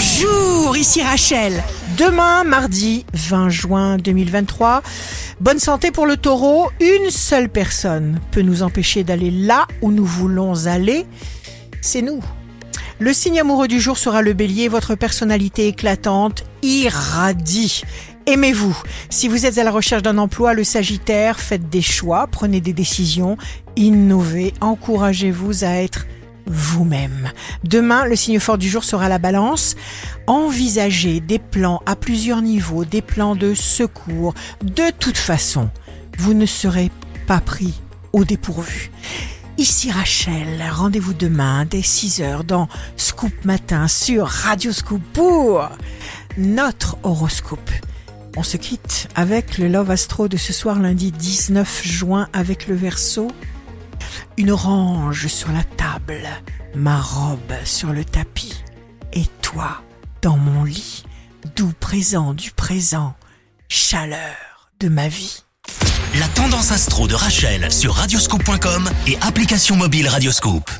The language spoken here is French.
Bonjour, ici Rachel. Demain, mardi 20 juin 2023, bonne santé pour le taureau. Une seule personne peut nous empêcher d'aller là où nous voulons aller. C'est nous. Le signe amoureux du jour sera le bélier. Votre personnalité éclatante irradie. Aimez-vous. Si vous êtes à la recherche d'un emploi, le Sagittaire, faites des choix, prenez des décisions, innovez, encouragez-vous à être vous-même. Demain, le signe fort du jour sera la balance. Envisagez des plans à plusieurs niveaux, des plans de secours. De toute façon, vous ne serez pas pris au dépourvu. Ici Rachel, rendez-vous demain dès 6h dans Scoop Matin sur Radio Scoop pour notre horoscope. On se quitte avec le Love Astro de ce soir lundi 19 juin avec le verso. Une orange sur la table, ma robe sur le tapis, et toi dans mon lit, doux présent du présent, chaleur de ma vie. La tendance astro de Rachel sur radioscope.com et application mobile Radioscope.